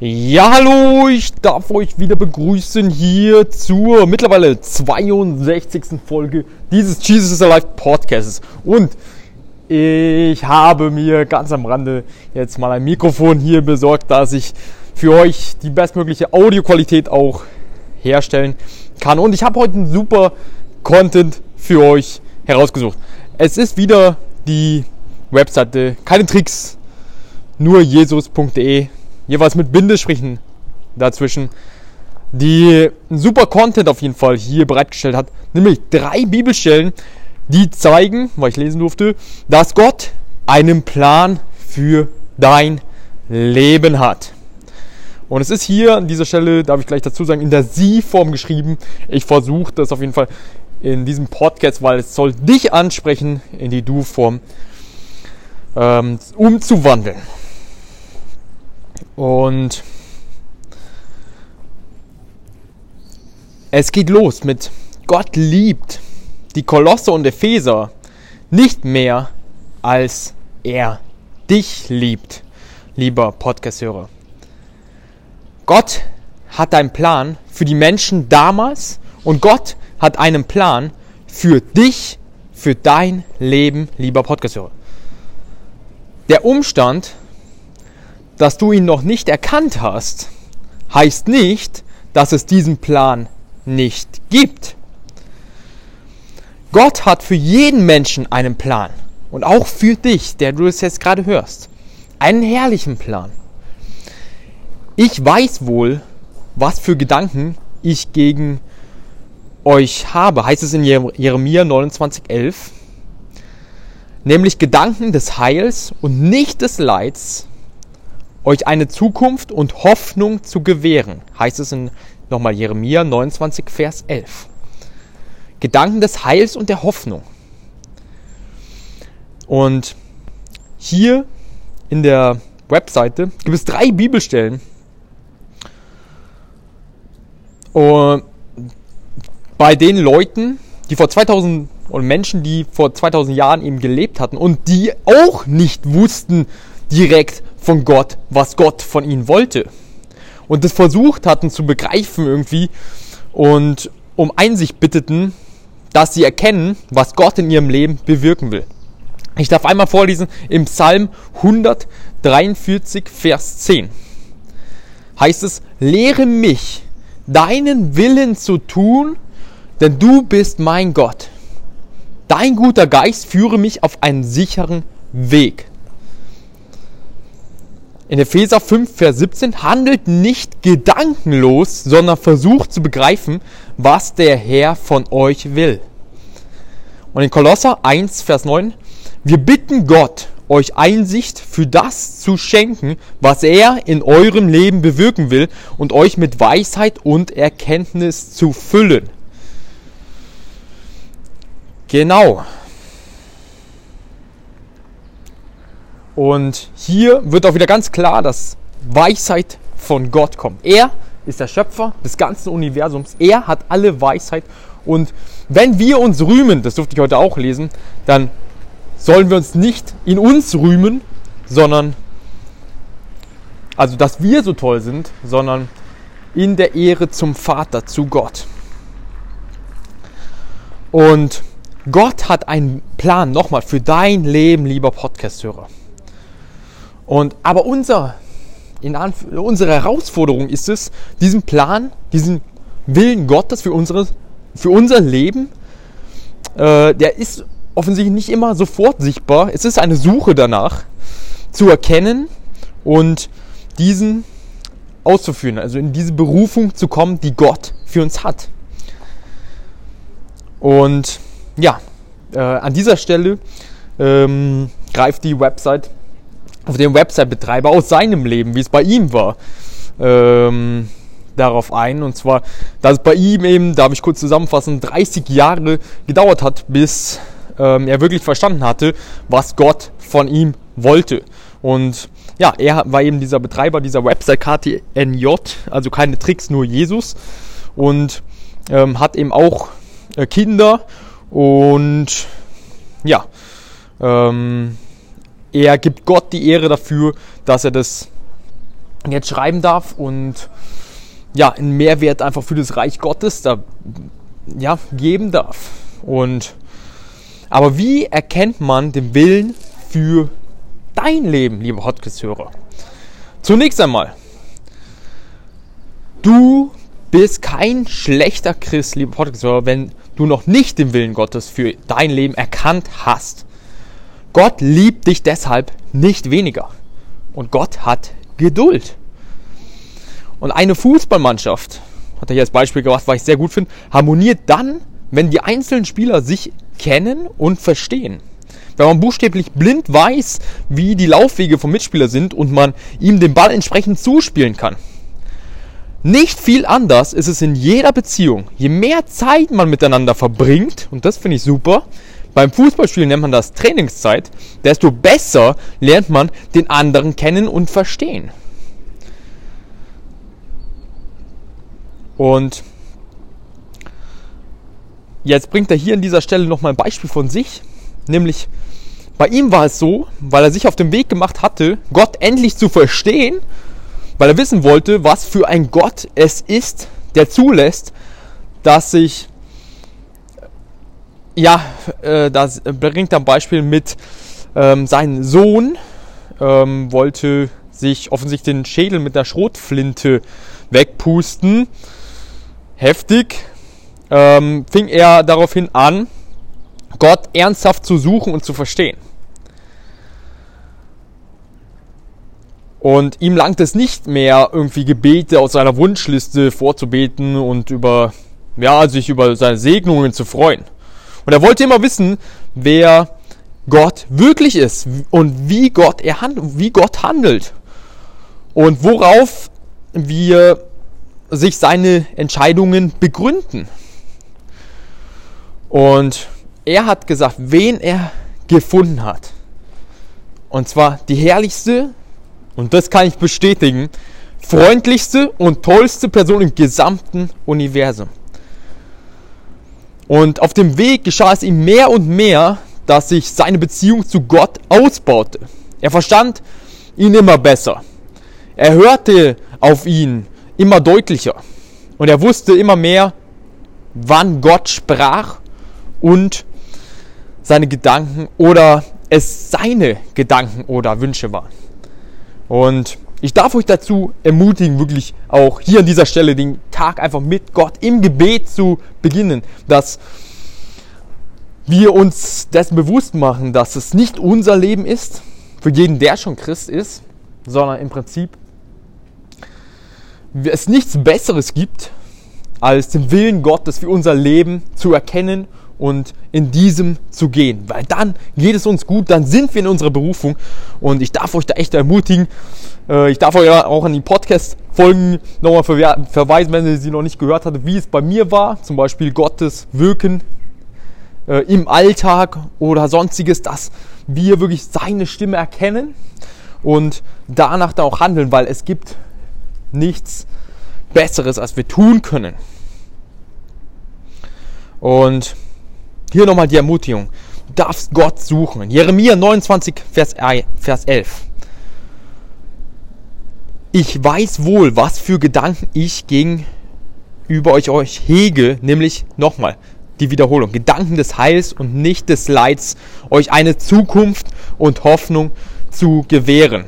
Ja, hallo, ich darf euch wieder begrüßen hier zur mittlerweile 62. Folge dieses Jesus is Alive Podcasts. Und ich habe mir ganz am Rande jetzt mal ein Mikrofon hier besorgt, dass ich für euch die bestmögliche Audioqualität auch herstellen kann. Und ich habe heute einen super Content für euch herausgesucht. Es ist wieder die Webseite, keine Tricks, nur jesus.de jeweils mit Bindestrichen dazwischen, die einen super Content auf jeden Fall hier bereitgestellt hat, nämlich drei Bibelstellen, die zeigen, weil ich lesen durfte, dass Gott einen Plan für dein Leben hat. Und es ist hier an dieser Stelle, darf ich gleich dazu sagen, in der Sie-Form geschrieben. Ich versuche das auf jeden Fall in diesem Podcast, weil es soll dich ansprechen, in die Du-Form ähm, umzuwandeln. Und es geht los mit Gott liebt die Kolosse und Epheser nicht mehr als er dich liebt, lieber Podcast-Hörer. Gott hat einen Plan für die Menschen damals und Gott hat einen Plan für dich, für dein Leben, lieber Podcast-Hörer. Der Umstand, dass du ihn noch nicht erkannt hast, heißt nicht, dass es diesen Plan nicht gibt. Gott hat für jeden Menschen einen Plan und auch für dich, der du es jetzt gerade hörst, einen herrlichen Plan. Ich weiß wohl, was für Gedanken ich gegen euch habe, heißt es in Jeremia 29,11, nämlich Gedanken des Heils und nicht des Leids, euch eine Zukunft und Hoffnung zu gewähren, heißt es in nochmal Jeremia 29, Vers 11. Gedanken des Heils und der Hoffnung. Und hier in der Webseite gibt es drei Bibelstellen. Bei den Leuten, die vor 2000 und Menschen, die vor 2000 Jahren eben gelebt hatten und die auch nicht wussten direkt, von Gott, was Gott von ihnen wollte. Und das versucht hatten zu begreifen irgendwie und um Einsicht bitteten, dass sie erkennen, was Gott in ihrem Leben bewirken will. Ich darf einmal vorlesen im Psalm 143, Vers 10. Heißt es, lehre mich, deinen Willen zu tun, denn du bist mein Gott. Dein guter Geist führe mich auf einen sicheren Weg in Epheser 5, Vers 17, handelt nicht gedankenlos, sondern versucht zu begreifen, was der Herr von euch will. Und in Kolosser 1, Vers 9, wir bitten Gott, euch Einsicht für das zu schenken, was er in eurem Leben bewirken will und euch mit Weisheit und Erkenntnis zu füllen. Genau, Und hier wird auch wieder ganz klar, dass Weisheit von Gott kommt. Er ist der Schöpfer des ganzen Universums. Er hat alle Weisheit. Und wenn wir uns rühmen, das durfte ich heute auch lesen, dann sollen wir uns nicht in uns rühmen, sondern, also dass wir so toll sind, sondern in der Ehre zum Vater, zu Gott. Und Gott hat einen Plan nochmal für dein Leben, lieber Podcast-Hörer. Und, aber unser, unsere Herausforderung ist es, diesen Plan, diesen Willen Gottes für, unsere, für unser Leben, äh, der ist offensichtlich nicht immer sofort sichtbar. Es ist eine Suche danach, zu erkennen und diesen auszuführen, also in diese Berufung zu kommen, die Gott für uns hat. Und ja, äh, an dieser Stelle ähm, greift die Website auf dem Website-Betreiber aus seinem Leben, wie es bei ihm war, ähm, darauf ein. Und zwar, dass es bei ihm eben, darf ich kurz zusammenfassen, 30 Jahre gedauert hat, bis ähm, er wirklich verstanden hatte, was Gott von ihm wollte. Und ja, er war eben dieser Betreiber dieser Website KTNJ, also keine Tricks, nur Jesus. Und ähm, hat eben auch äh, Kinder und ja, ähm, er gibt Gott die Ehre dafür, dass er das jetzt schreiben darf und ja, einen Mehrwert einfach für das Reich Gottes da ja, geben darf. Und aber wie erkennt man den Willen für dein Leben, liebe Podcast-Hörer? Zunächst einmal, du bist kein schlechter Christ, liebe Podcast-Hörer, wenn du noch nicht den Willen Gottes für dein Leben erkannt hast. Gott liebt dich deshalb nicht weniger. Und Gott hat Geduld. Und eine Fußballmannschaft, hat er hier als Beispiel gebracht, was ich sehr gut finde, harmoniert dann, wenn die einzelnen Spieler sich kennen und verstehen. Wenn man buchstäblich blind weiß, wie die Laufwege vom Mitspieler sind und man ihm den Ball entsprechend zuspielen kann. Nicht viel anders ist es in jeder Beziehung. Je mehr Zeit man miteinander verbringt, und das finde ich super, beim Fußballspielen nennt man das Trainingszeit, desto besser lernt man den anderen kennen und verstehen. Und jetzt bringt er hier an dieser Stelle nochmal ein Beispiel von sich, nämlich bei ihm war es so, weil er sich auf den Weg gemacht hatte, Gott endlich zu verstehen, weil er wissen wollte, was für ein Gott es ist, der zulässt, dass sich, ja, äh, das bringt er ein Beispiel mit ähm, seinem Sohn, ähm, wollte sich offensichtlich den Schädel mit einer Schrotflinte wegpusten heftig, ähm, fing er daraufhin an, Gott ernsthaft zu suchen und zu verstehen. Und ihm langt es nicht mehr, irgendwie Gebete aus seiner Wunschliste vorzubeten und über, ja, sich über seine Segnungen zu freuen. Und er wollte immer wissen, wer Gott wirklich ist und wie Gott, er hand, wie Gott handelt. Und worauf wir sich seine Entscheidungen begründen. Und er hat gesagt, wen er gefunden hat. Und zwar die herrlichste, und das kann ich bestätigen, freundlichste und tollste Person im gesamten Universum. Und auf dem Weg geschah es ihm mehr und mehr, dass sich seine Beziehung zu Gott ausbaute. Er verstand ihn immer besser. Er hörte auf ihn immer deutlicher. Und er wusste immer mehr, wann Gott sprach und seine Gedanken oder es seine Gedanken oder Wünsche waren. Und ich darf euch dazu ermutigen, wirklich auch hier an dieser Stelle den Tag einfach mit Gott im Gebet zu beginnen, dass wir uns dessen bewusst machen, dass es nicht unser Leben ist, für jeden, der schon Christ ist, sondern im Prinzip es nichts Besseres gibt, als den Willen Gottes für unser Leben zu erkennen und in diesem zu gehen. Weil dann geht es uns gut, dann sind wir in unserer Berufung. Und ich darf euch da echt ermutigen. Äh, ich darf euch auch an die Podcast-Folgen nochmal verweisen, wenn ihr sie noch nicht gehört habt, wie es bei mir war. Zum Beispiel Gottes Wirken äh, im Alltag oder sonstiges, dass wir wirklich seine Stimme erkennen und danach dann auch handeln, weil es gibt nichts Besseres, als wir tun können. Und hier nochmal die Ermutigung. Du darfst Gott suchen. Jeremia 29, Vers 11. Ich weiß wohl, was für Gedanken ich gegenüber euch, euch hege, nämlich nochmal die Wiederholung. Gedanken des Heils und nicht des Leids, euch eine Zukunft und Hoffnung zu gewähren.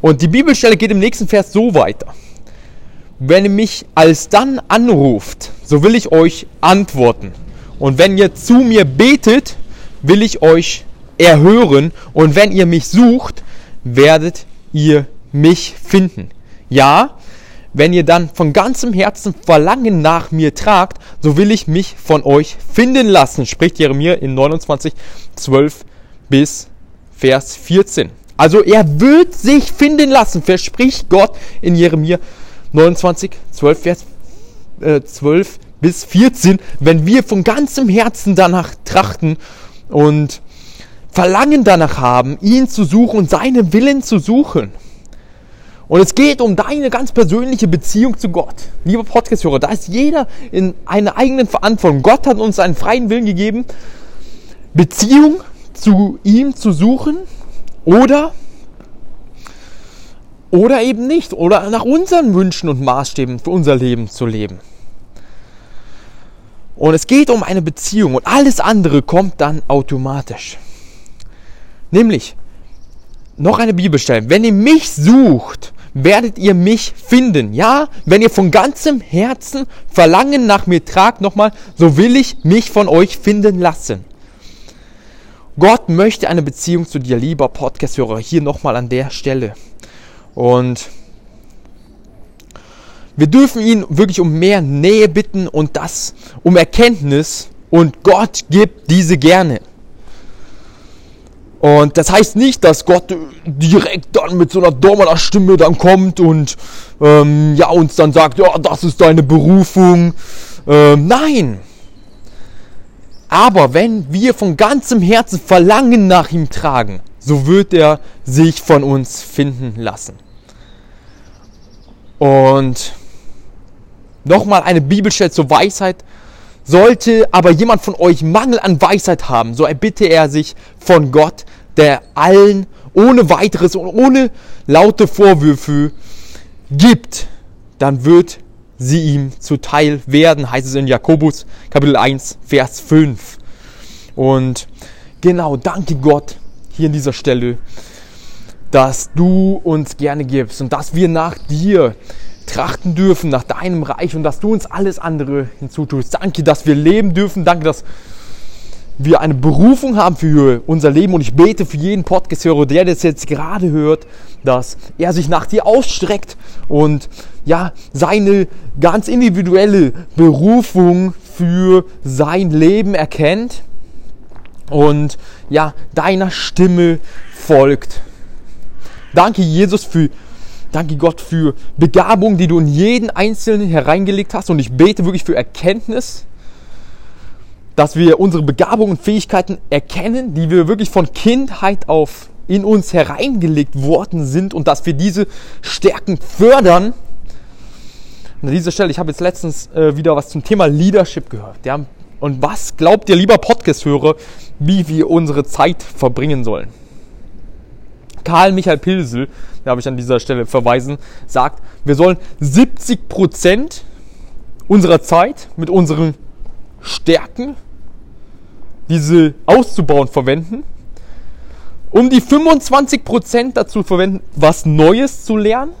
Und die Bibelstelle geht im nächsten Vers so weiter. Wenn ihr mich alsdann anruft, so will ich euch antworten. Und wenn ihr zu mir betet, will ich euch erhören. Und wenn ihr mich sucht, werdet ihr mich finden. Ja, wenn ihr dann von ganzem Herzen Verlangen nach mir tragt, so will ich mich von euch finden lassen, spricht Jeremia in 29, 12 bis Vers 14. Also er wird sich finden lassen, verspricht Gott in Jeremia 29, 12, Vers äh, 12 bis 14, wenn wir von ganzem Herzen danach trachten und Verlangen danach haben, ihn zu suchen und seinen Willen zu suchen. Und es geht um deine ganz persönliche Beziehung zu Gott. Lieber Podcast-Hörer, da ist jeder in einer eigenen Verantwortung. Gott hat uns einen freien Willen gegeben, Beziehung zu ihm zu suchen oder oder eben nicht. Oder nach unseren Wünschen und Maßstäben für unser Leben zu leben. Und es geht um eine Beziehung und alles andere kommt dann automatisch. Nämlich, noch eine Bibelstelle. Wenn ihr mich sucht, werdet ihr mich finden. Ja, wenn ihr von ganzem Herzen Verlangen nach mir tragt, nochmal, so will ich mich von euch finden lassen. Gott möchte eine Beziehung zu dir, lieber Podcast-Hörer, hier nochmal an der Stelle. Und wir dürfen ihn wirklich um mehr Nähe bitten und das um Erkenntnis und Gott gibt diese gerne. Und das heißt nicht, dass Gott direkt dann mit so einer Dormener Stimme dann kommt und ähm, ja uns dann sagt, ja, das ist deine Berufung. Ähm, nein. Aber wenn wir von ganzem Herzen Verlangen nach ihm tragen, so wird er sich von uns finden lassen. Und nochmal eine Bibelstelle zur Weisheit. Sollte aber jemand von euch Mangel an Weisheit haben, so erbitte er sich von Gott, der allen ohne weiteres und ohne laute Vorwürfe gibt, dann wird sie ihm zuteil werden, heißt es in Jakobus Kapitel 1, Vers 5. Und genau, danke Gott hier an dieser Stelle, dass du uns gerne gibst und dass wir nach dir trachten dürfen, nach deinem Reich und dass du uns alles andere hinzutust. Danke, dass wir leben dürfen. Danke, dass wir eine Berufung haben für unser Leben und ich bete für jeden Podcast-Hörer, der das jetzt gerade hört, dass er sich nach dir ausstreckt und ja, seine ganz individuelle Berufung für sein Leben erkennt und ja, deiner Stimme folgt. Danke Jesus für Danke Gott für Begabung, die du in jeden Einzelnen hereingelegt hast und ich bete wirklich für Erkenntnis dass wir unsere Begabungen und Fähigkeiten erkennen, die wir wirklich von Kindheit auf in uns hereingelegt worden sind und dass wir diese Stärken fördern. an dieser Stelle, ich habe jetzt letztens äh, wieder was zum Thema Leadership gehört. Ja? Und was glaubt ihr, lieber Podcast-Hörer, wie wir unsere Zeit verbringen sollen? Karl Michael Pilsel, da habe ich an dieser Stelle verweisen, sagt, wir sollen 70 Prozent unserer Zeit mit unseren Stärken, diese auszubauen, verwenden, um die 25% dazu verwenden, was Neues zu lernen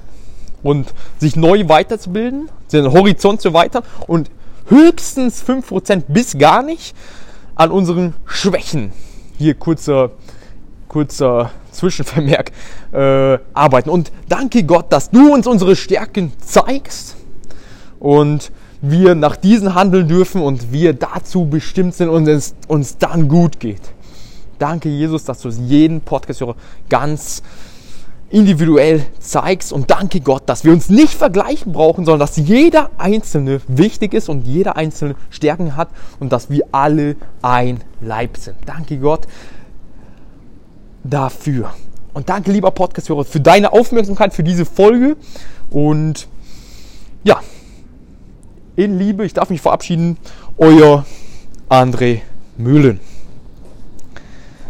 und sich neu weiterzubilden, den Horizont zu erweitern und höchstens 5% bis gar nicht an unseren Schwächen, hier kurzer, kurzer Zwischenvermerk, äh, arbeiten. Und danke Gott, dass du uns unsere Stärken zeigst und wir nach diesen handeln dürfen und wir dazu bestimmt sind und es uns dann gut geht. Danke, Jesus, dass du jeden Podcast-Hörer ganz individuell zeigst und danke Gott, dass wir uns nicht vergleichen brauchen, sondern dass jeder Einzelne wichtig ist und jeder Einzelne Stärken hat und dass wir alle ein Leib sind. Danke Gott dafür. Und danke, lieber Podcast-Hörer, für deine Aufmerksamkeit für diese Folge und ja, in Liebe. Ich darf mich verabschieden. Euer André Mühlen.